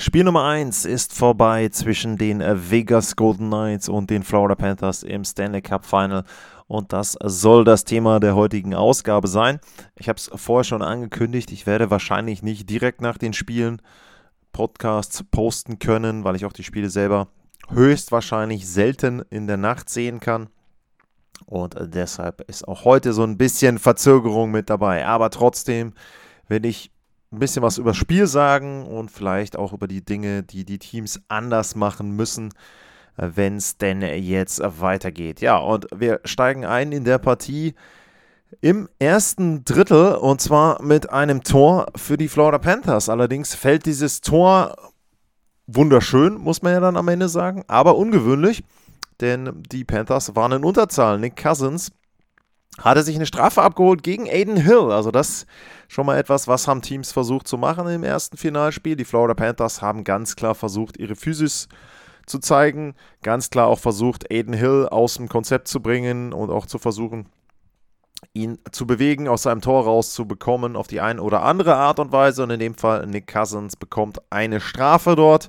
Spiel Nummer 1 ist vorbei zwischen den Vegas Golden Knights und den Florida Panthers im Stanley Cup Final. Und das soll das Thema der heutigen Ausgabe sein. Ich habe es vorher schon angekündigt, ich werde wahrscheinlich nicht direkt nach den Spielen Podcasts posten können, weil ich auch die Spiele selber höchstwahrscheinlich selten in der Nacht sehen kann. Und deshalb ist auch heute so ein bisschen Verzögerung mit dabei. Aber trotzdem will ich ein bisschen was über Spiel sagen und vielleicht auch über die Dinge, die die Teams anders machen müssen, wenn es denn jetzt weitergeht. Ja, und wir steigen ein in der Partie im ersten Drittel und zwar mit einem Tor für die Florida Panthers. Allerdings fällt dieses Tor wunderschön, muss man ja dann am Ende sagen, aber ungewöhnlich denn die Panthers waren in Unterzahl. Nick Cousins hatte sich eine Strafe abgeholt gegen Aiden Hill. Also das schon mal etwas, was haben Teams versucht zu machen im ersten Finalspiel. Die Florida Panthers haben ganz klar versucht, ihre Physis zu zeigen. Ganz klar auch versucht, Aiden Hill aus dem Konzept zu bringen und auch zu versuchen, ihn zu bewegen, aus seinem Tor rauszubekommen auf die eine oder andere Art und Weise. Und in dem Fall Nick Cousins bekommt eine Strafe dort.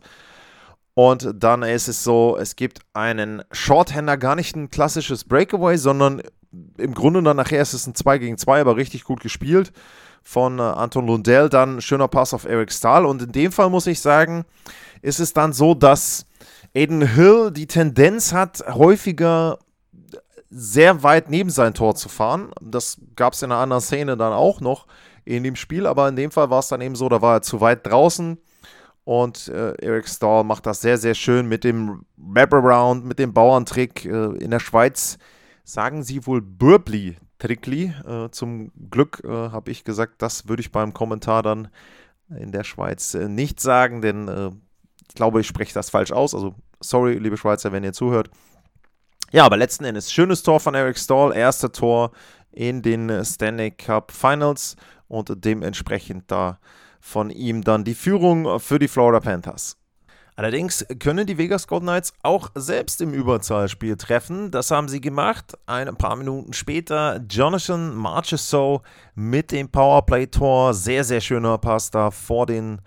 Und dann ist es so, es gibt einen Shorthander, gar nicht ein klassisches Breakaway, sondern im Grunde dann nachher ist es ein 2 gegen 2, aber richtig gut gespielt von äh, Anton Lundell. Dann schöner Pass auf Eric Stahl. Und in dem Fall muss ich sagen, ist es dann so, dass Aiden Hill die Tendenz hat, häufiger sehr weit neben sein Tor zu fahren. Das gab es in einer anderen Szene dann auch noch in dem Spiel, aber in dem Fall war es dann eben so, da war er zu weit draußen und äh, Eric Stahl macht das sehr, sehr schön mit dem Wraparound, mit dem Bauerntrick. Äh, in der Schweiz sagen sie wohl Burbli Trickli. Äh, zum Glück äh, habe ich gesagt, das würde ich beim Kommentar dann in der Schweiz äh, nicht sagen, denn äh, ich glaube, ich spreche das falsch aus. Also, sorry, liebe Schweizer, wenn ihr zuhört. Ja, aber letzten Endes schönes Tor von Eric Stahl, erster Tor in den Stanley Cup Finals und dementsprechend da von ihm dann die Führung für die Florida Panthers. Allerdings können die Vegas Golden Knights auch selbst im Überzahlspiel treffen. Das haben sie gemacht. Ein paar Minuten später Jonathan Marchessault mit dem Powerplay-Tor. Sehr, sehr schöner Pass da vor den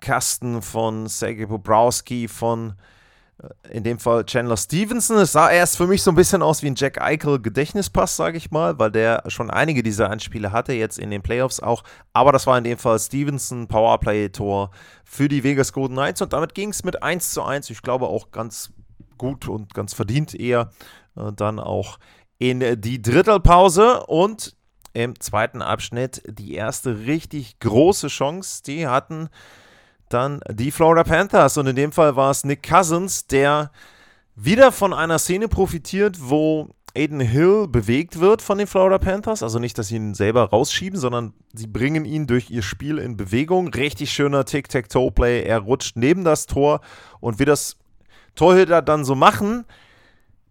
Kasten von Sergei Bobrowski, von in dem Fall Chandler Stevenson. Es sah erst für mich so ein bisschen aus wie ein Jack Eichel Gedächtnispass, sage ich mal, weil der schon einige dieser Anspiele hatte, jetzt in den Playoffs auch. Aber das war in dem Fall Stevenson, Powerplay-Tor für die Vegas Golden Knights und damit ging es mit 1 zu 1. Ich glaube auch ganz gut und ganz verdient eher äh, dann auch in die Drittelpause und im zweiten Abschnitt die erste richtig große Chance. Die hatten dann die Florida Panthers. Und in dem Fall war es Nick Cousins, der wieder von einer Szene profitiert, wo Aiden Hill bewegt wird von den Florida Panthers. Also nicht, dass sie ihn selber rausschieben, sondern sie bringen ihn durch ihr Spiel in Bewegung. Richtig schöner Tic-Tac-Toe-Play. Er rutscht neben das Tor und wie das Torhüter dann so machen,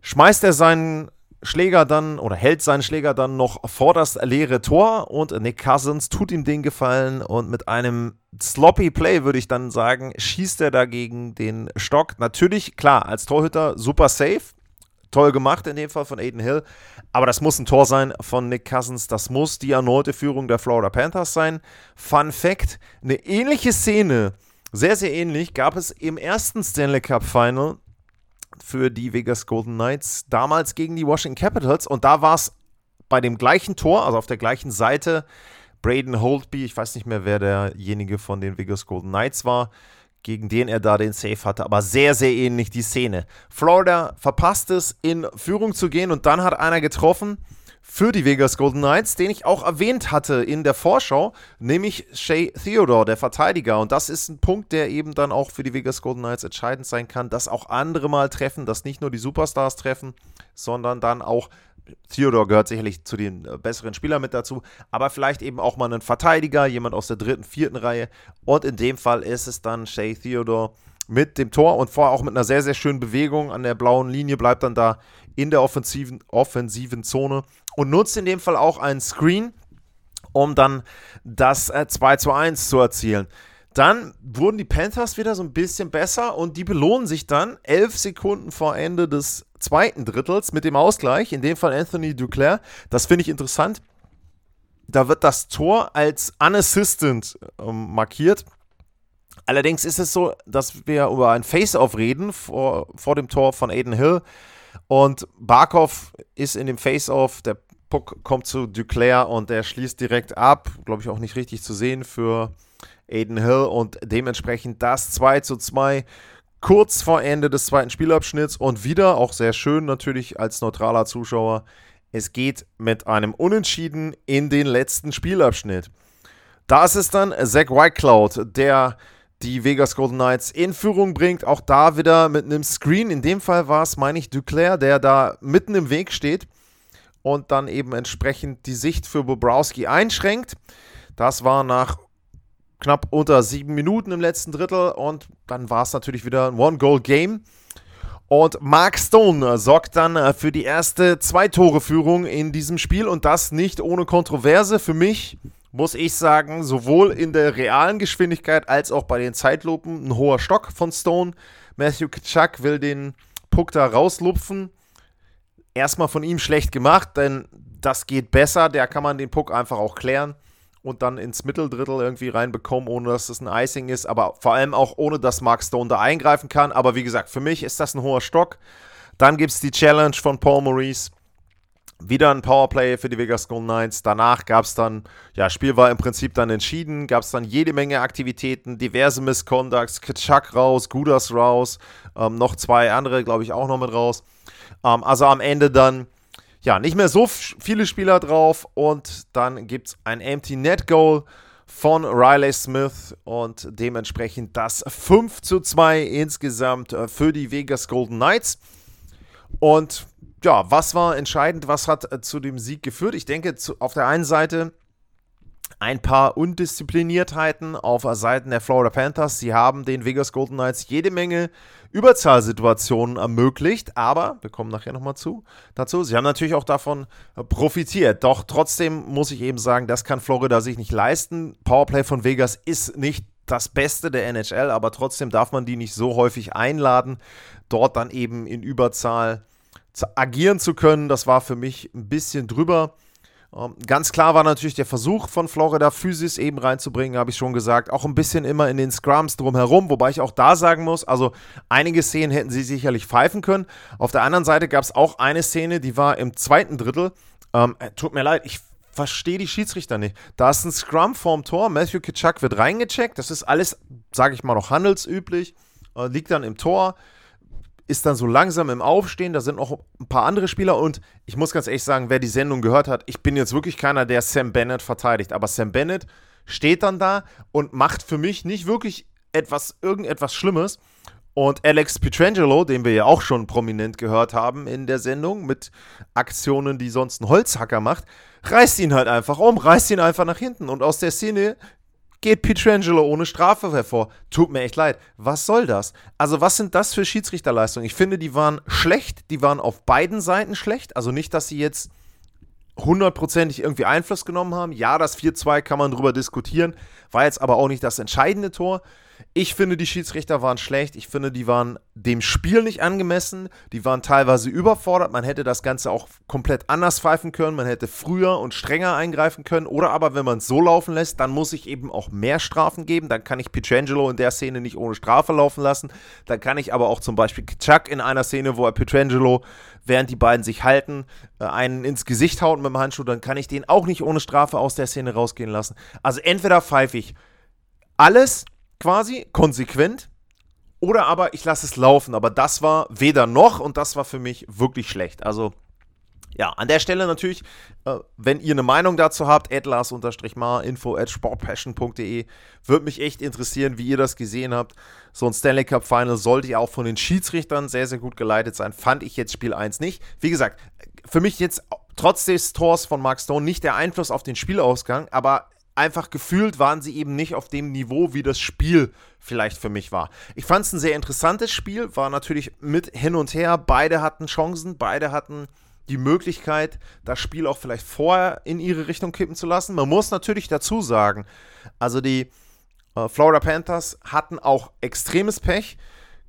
schmeißt er seinen Schläger dann oder hält seinen Schläger dann noch vor das leere Tor und Nick Cousins tut ihm den Gefallen und mit einem sloppy Play würde ich dann sagen, schießt er dagegen den Stock. Natürlich, klar, als Torhüter super safe, toll gemacht in dem Fall von Aiden Hill, aber das muss ein Tor sein von Nick Cousins, das muss die erneute Führung der Florida Panthers sein. Fun Fact, eine ähnliche Szene, sehr, sehr ähnlich, gab es im ersten Stanley Cup Final für die Vegas Golden Knights, damals gegen die Washington Capitals. Und da war es bei dem gleichen Tor, also auf der gleichen Seite, Braden Holtby, ich weiß nicht mehr, wer derjenige von den Vegas Golden Knights war, gegen den er da den Save hatte, aber sehr, sehr ähnlich die Szene. Florida verpasst es, in Führung zu gehen und dann hat einer getroffen für die Vegas Golden Knights, den ich auch erwähnt hatte in der Vorschau, nämlich Shea Theodore, der Verteidiger. Und das ist ein Punkt, der eben dann auch für die Vegas Golden Knights entscheidend sein kann, dass auch andere mal treffen, dass nicht nur die Superstars treffen, sondern dann auch Theodore gehört sicherlich zu den äh, besseren Spielern mit dazu, aber vielleicht eben auch mal ein Verteidiger, jemand aus der dritten, vierten Reihe. Und in dem Fall ist es dann Shea Theodore, mit dem Tor und vorher auch mit einer sehr, sehr schönen Bewegung an der blauen Linie, bleibt dann da in der offensiven, offensiven Zone und nutzt in dem Fall auch einen Screen, um dann das äh, 2 zu 1 zu erzielen. Dann wurden die Panthers wieder so ein bisschen besser und die belohnen sich dann elf Sekunden vor Ende des zweiten Drittels mit dem Ausgleich, in dem Fall Anthony Duclair. Das finde ich interessant. Da wird das Tor als unassistant ähm, markiert. Allerdings ist es so, dass wir über ein Face-Off reden vor, vor dem Tor von Aiden Hill. Und Barkov ist in dem Face-Off, der Puck kommt zu Duclair und der schließt direkt ab. Glaube ich auch nicht richtig zu sehen für Aiden Hill und dementsprechend das 2 zu 2 kurz vor Ende des zweiten Spielabschnitts und wieder, auch sehr schön natürlich als neutraler Zuschauer, es geht mit einem Unentschieden in den letzten Spielabschnitt. Da ist es dann Zach Whitecloud, der die Vegas Golden Knights in Führung bringt. Auch da wieder mit einem Screen. In dem Fall war es, meine ich, Duclair, der da mitten im Weg steht und dann eben entsprechend die Sicht für Bobrowski einschränkt. Das war nach knapp unter sieben Minuten im letzten Drittel und dann war es natürlich wieder ein One-Goal-Game. Und Mark Stone sorgt dann äh, für die erste Zwei-Tore-Führung in diesem Spiel und das nicht ohne Kontroverse. Für mich muss ich sagen, sowohl in der realen Geschwindigkeit als auch bei den Zeitlupen ein hoher Stock von Stone. Matthew Kitschak will den Puck da rauslupfen. Erstmal von ihm schlecht gemacht, denn das geht besser. Der kann man den Puck einfach auch klären und dann ins Mitteldrittel irgendwie reinbekommen, ohne dass das ein Icing ist, aber vor allem auch ohne, dass Mark Stone da eingreifen kann. Aber wie gesagt, für mich ist das ein hoher Stock. Dann gibt es die Challenge von Paul Maurice. Wieder ein Powerplay für die Vegas Golden Knights. Danach gab es dann, ja, Spiel war im Prinzip dann entschieden, gab es dann jede Menge Aktivitäten, diverse Misconducts, Kitschak raus, Gudas raus, ähm, noch zwei andere, glaube ich, auch noch mit raus. Ähm, also am Ende dann ja, nicht mehr so viele Spieler drauf und dann gibt es ein Empty Net Goal von Riley Smith und dementsprechend das 5 zu 2 insgesamt äh, für die Vegas Golden Knights. Und ja, was war entscheidend? Was hat äh, zu dem Sieg geführt? Ich denke, zu, auf der einen Seite ein paar Undiszipliniertheiten auf Seiten der Florida Panthers. Sie haben den Vegas Golden Knights jede Menge Überzahlsituationen ermöglicht, aber wir kommen nachher nochmal zu dazu. Sie haben natürlich auch davon profitiert. Doch trotzdem muss ich eben sagen, das kann Florida sich nicht leisten. Powerplay von Vegas ist nicht das Beste der NHL, aber trotzdem darf man die nicht so häufig einladen, dort dann eben in Überzahl agieren zu können. Das war für mich ein bisschen drüber. Ähm, ganz klar war natürlich der Versuch von Florida Physis eben reinzubringen, habe ich schon gesagt. Auch ein bisschen immer in den Scrums drumherum, wobei ich auch da sagen muss, also einige Szenen hätten sie sicherlich pfeifen können. Auf der anderen Seite gab es auch eine Szene, die war im zweiten Drittel. Ähm, äh, tut mir leid, ich verstehe die Schiedsrichter nicht. Da ist ein Scrum vorm Tor, Matthew Kitschak wird reingecheckt, das ist alles, sage ich mal, noch handelsüblich, äh, liegt dann im Tor ist dann so langsam im Aufstehen. Da sind noch ein paar andere Spieler und ich muss ganz ehrlich sagen, wer die Sendung gehört hat, ich bin jetzt wirklich keiner, der Sam Bennett verteidigt. Aber Sam Bennett steht dann da und macht für mich nicht wirklich etwas, irgendetwas Schlimmes. Und Alex Pietrangelo, den wir ja auch schon prominent gehört haben in der Sendung, mit Aktionen, die sonst ein Holzhacker macht, reißt ihn halt einfach um, reißt ihn einfach nach hinten. Und aus der Szene geht Pietrangelo ohne Strafe hervor. Tut mir echt leid. Was soll das? Also, was sind das für Schiedsrichterleistungen? Ich finde, die waren schlecht. Die waren auf beiden Seiten schlecht. Also nicht, dass sie jetzt hundertprozentig irgendwie Einfluss genommen haben. Ja, das 4-2 kann man drüber diskutieren. War jetzt aber auch nicht das entscheidende Tor. Ich finde, die Schiedsrichter waren schlecht. Ich finde, die waren dem Spiel nicht angemessen. Die waren teilweise überfordert. Man hätte das Ganze auch komplett anders pfeifen können. Man hätte früher und strenger eingreifen können. Oder aber, wenn man es so laufen lässt, dann muss ich eben auch mehr Strafen geben. Dann kann ich Pietrangelo in der Szene nicht ohne Strafe laufen lassen. Dann kann ich aber auch zum Beispiel Chuck in einer Szene, wo er Pietrangelo, während die beiden sich halten, äh, einen ins Gesicht haut mit dem Handschuh, dann kann ich den auch nicht ohne Strafe aus der Szene rausgehen lassen. Also entweder pfeife ich alles quasi, konsequent. Oder aber ich lasse es laufen. Aber das war weder noch und das war für mich wirklich schlecht. Also ja, an der Stelle natürlich, äh, wenn ihr eine Meinung dazu habt, atlas-mar, info at sportpassion.de, würde mich echt interessieren, wie ihr das gesehen habt. So ein Stanley Cup Final sollte ja auch von den Schiedsrichtern sehr, sehr gut geleitet sein. Fand ich jetzt Spiel 1 nicht. Wie gesagt, für mich jetzt trotz des Tors von Mark Stone nicht der Einfluss auf den Spielausgang, aber einfach gefühlt waren sie eben nicht auf dem Niveau, wie das Spiel vielleicht für mich war. Ich fand es ein sehr interessantes Spiel, war natürlich mit hin und her. Beide hatten Chancen, beide hatten die Möglichkeit, das Spiel auch vielleicht vorher in ihre Richtung kippen zu lassen. Man muss natürlich dazu sagen, also die äh, Florida Panthers hatten auch extremes Pech.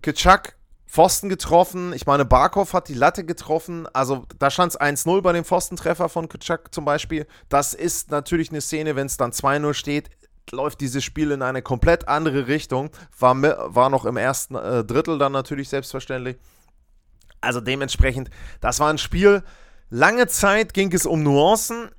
Kitschak Pfosten getroffen. Ich meine, Barkov hat die Latte getroffen. Also da stand es 1-0 bei dem Pfostentreffer von Kitschak zum Beispiel. Das ist natürlich eine Szene, wenn es dann 2-0 steht, läuft dieses Spiel in eine komplett andere Richtung. War, war noch im ersten äh, Drittel dann natürlich selbstverständlich. Also dementsprechend, das war ein Spiel. Lange Zeit ging es um Nuancen.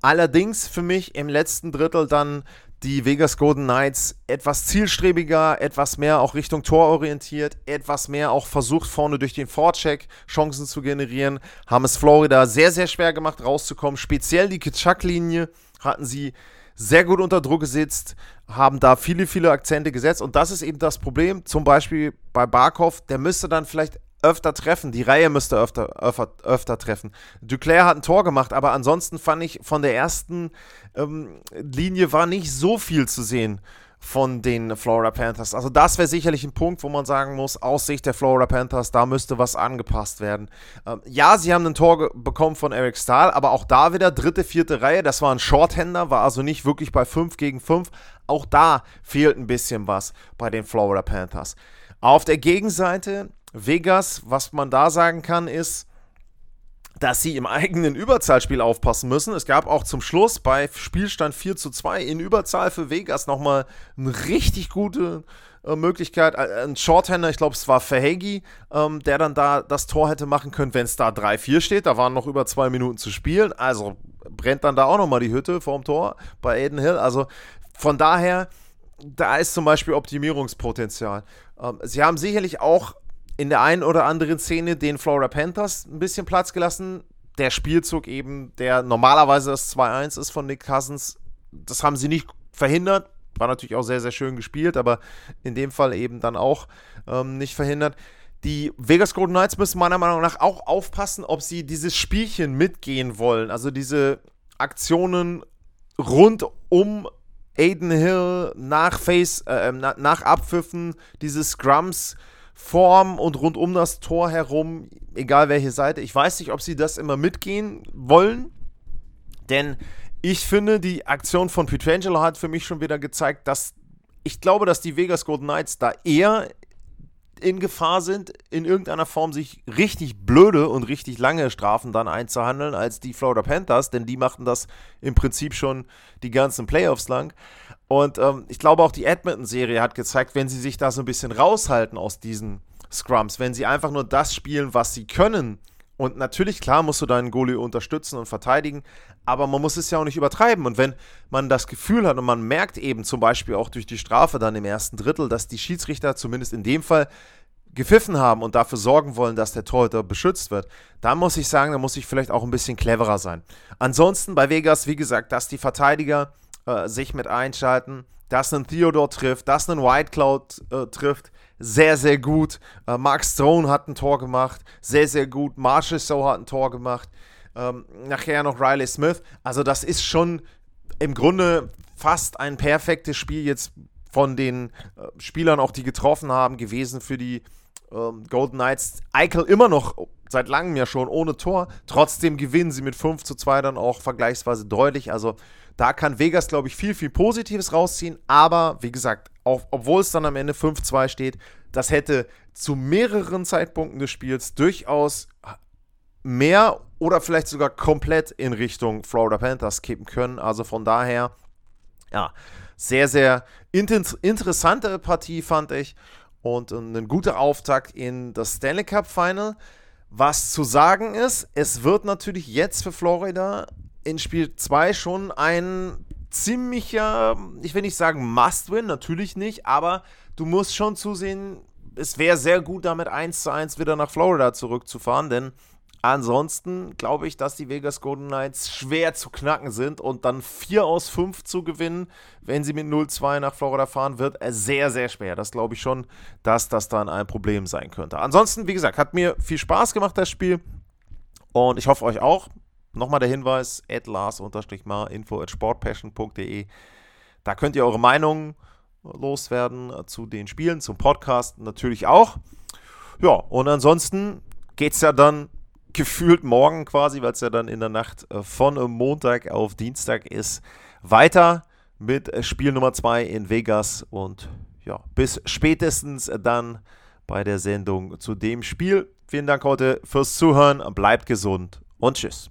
Allerdings für mich im letzten Drittel dann die Vegas Golden Knights etwas zielstrebiger, etwas mehr auch Richtung Tor orientiert, etwas mehr auch versucht, vorne durch den Vorcheck Chancen zu generieren. Haben es Florida sehr, sehr schwer gemacht, rauszukommen. Speziell die Kitschak-Linie hatten sie sehr gut unter Druck gesetzt, haben da viele, viele Akzente gesetzt. Und das ist eben das Problem. Zum Beispiel bei Barkov, der müsste dann vielleicht öfter treffen. Die Reihe müsste öfter, öfter, öfter treffen. Duclair hat ein Tor gemacht, aber ansonsten fand ich von der ersten ähm, Linie war nicht so viel zu sehen von den Florida Panthers. Also das wäre sicherlich ein Punkt, wo man sagen muss, aus Sicht der Florida Panthers, da müsste was angepasst werden. Ähm, ja, sie haben ein Tor bekommen von Eric Stahl, aber auch da wieder dritte, vierte Reihe. Das war ein Shorthänder, war also nicht wirklich bei 5 gegen 5. Auch da fehlt ein bisschen was bei den Florida Panthers. Auf der Gegenseite Vegas, was man da sagen kann, ist, dass sie im eigenen Überzahlspiel aufpassen müssen. Es gab auch zum Schluss bei Spielstand 4 zu 2 in Überzahl für Vegas nochmal eine richtig gute äh, Möglichkeit. Äh, ein Shorthander, ich glaube, es war Verhegi, ähm, der dann da das Tor hätte machen können, wenn es da 3-4 steht. Da waren noch über zwei Minuten zu spielen. Also brennt dann da auch nochmal die Hütte vorm Tor bei Aiden Hill. Also von daher, da ist zum Beispiel Optimierungspotenzial. Ähm, sie haben sicherlich auch in der einen oder anderen Szene den Florida Panthers ein bisschen Platz gelassen. Der Spielzug eben, der normalerweise das 2-1 ist von Nick Cousins, das haben sie nicht verhindert. War natürlich auch sehr, sehr schön gespielt, aber in dem Fall eben dann auch ähm, nicht verhindert. Die Vegas Golden Knights müssen meiner Meinung nach auch aufpassen, ob sie dieses Spielchen mitgehen wollen. Also diese Aktionen rund um Aiden Hill nach Face, äh, nach, nach Abpfiffen, diese Scrums, Form und rund um das Tor herum, egal welche Seite. Ich weiß nicht, ob sie das immer mitgehen wollen, denn ich finde, die Aktion von Pietrangelo hat für mich schon wieder gezeigt, dass ich glaube, dass die Vegas Golden Knights da eher in Gefahr sind, in irgendeiner Form sich richtig blöde und richtig lange Strafen dann einzuhandeln als die Florida Panthers, denn die machten das im Prinzip schon die ganzen Playoffs lang. Und ähm, ich glaube auch die Edmonton-Serie hat gezeigt, wenn sie sich da so ein bisschen raushalten aus diesen Scrums, wenn sie einfach nur das spielen, was sie können. Und natürlich, klar, musst du deinen Goalie unterstützen und verteidigen, aber man muss es ja auch nicht übertreiben. Und wenn man das Gefühl hat und man merkt eben zum Beispiel auch durch die Strafe dann im ersten Drittel, dass die Schiedsrichter zumindest in dem Fall gepfiffen haben und dafür sorgen wollen, dass der Torhüter beschützt wird, dann muss ich sagen, da muss ich vielleicht auch ein bisschen cleverer sein. Ansonsten bei Vegas, wie gesagt, dass die Verteidiger äh, sich mit einschalten, dass ein Theodore trifft, dass ein White Cloud äh, trifft, sehr, sehr gut. Äh, Mark Stone hat ein Tor gemacht, sehr, sehr gut. Marshall So hat ein Tor gemacht. Ähm, nachher noch Riley Smith. Also das ist schon im Grunde fast ein perfektes Spiel jetzt von den äh, Spielern, auch die getroffen haben, gewesen für die ähm, Golden Knights. Eichel immer noch seit langem ja schon ohne Tor. Trotzdem gewinnen sie mit 5 zu 2 dann auch vergleichsweise deutlich. Also da kann Vegas, glaube ich, viel, viel Positives rausziehen. Aber wie gesagt, auch, obwohl es dann am Ende 5-2 steht, das hätte zu mehreren Zeitpunkten des Spiels durchaus mehr oder vielleicht sogar komplett in Richtung Florida Panthers kippen können. Also von daher, ja, sehr, sehr interessante Partie fand ich und ein guter Auftakt in das Stanley Cup Final. Was zu sagen ist, es wird natürlich jetzt für Florida in Spiel 2 schon ein ziemlicher, ich will nicht sagen Must-Win, natürlich nicht, aber du musst schon zusehen, es wäre sehr gut, damit 1 zu 1 wieder nach Florida zurückzufahren, denn ansonsten glaube ich, dass die Vegas Golden Knights schwer zu knacken sind und dann 4 aus 5 zu gewinnen, wenn sie mit 0-2 nach Florida fahren, wird sehr, sehr schwer. Das glaube ich schon, dass das dann ein Problem sein könnte. Ansonsten, wie gesagt, hat mir viel Spaß gemacht, das Spiel. Und ich hoffe euch auch. Nochmal der Hinweis, at lars-mar, info at sportpassion.de. Da könnt ihr eure Meinung loswerden zu den Spielen, zum Podcast natürlich auch. Ja, und ansonsten geht es ja dann gefühlt morgen quasi, weil es ja dann in der Nacht von Montag auf Dienstag ist, weiter mit Spiel Nummer 2 in Vegas und ja, bis spätestens dann bei der Sendung zu dem Spiel. Vielen Dank heute fürs Zuhören, bleibt gesund und tschüss.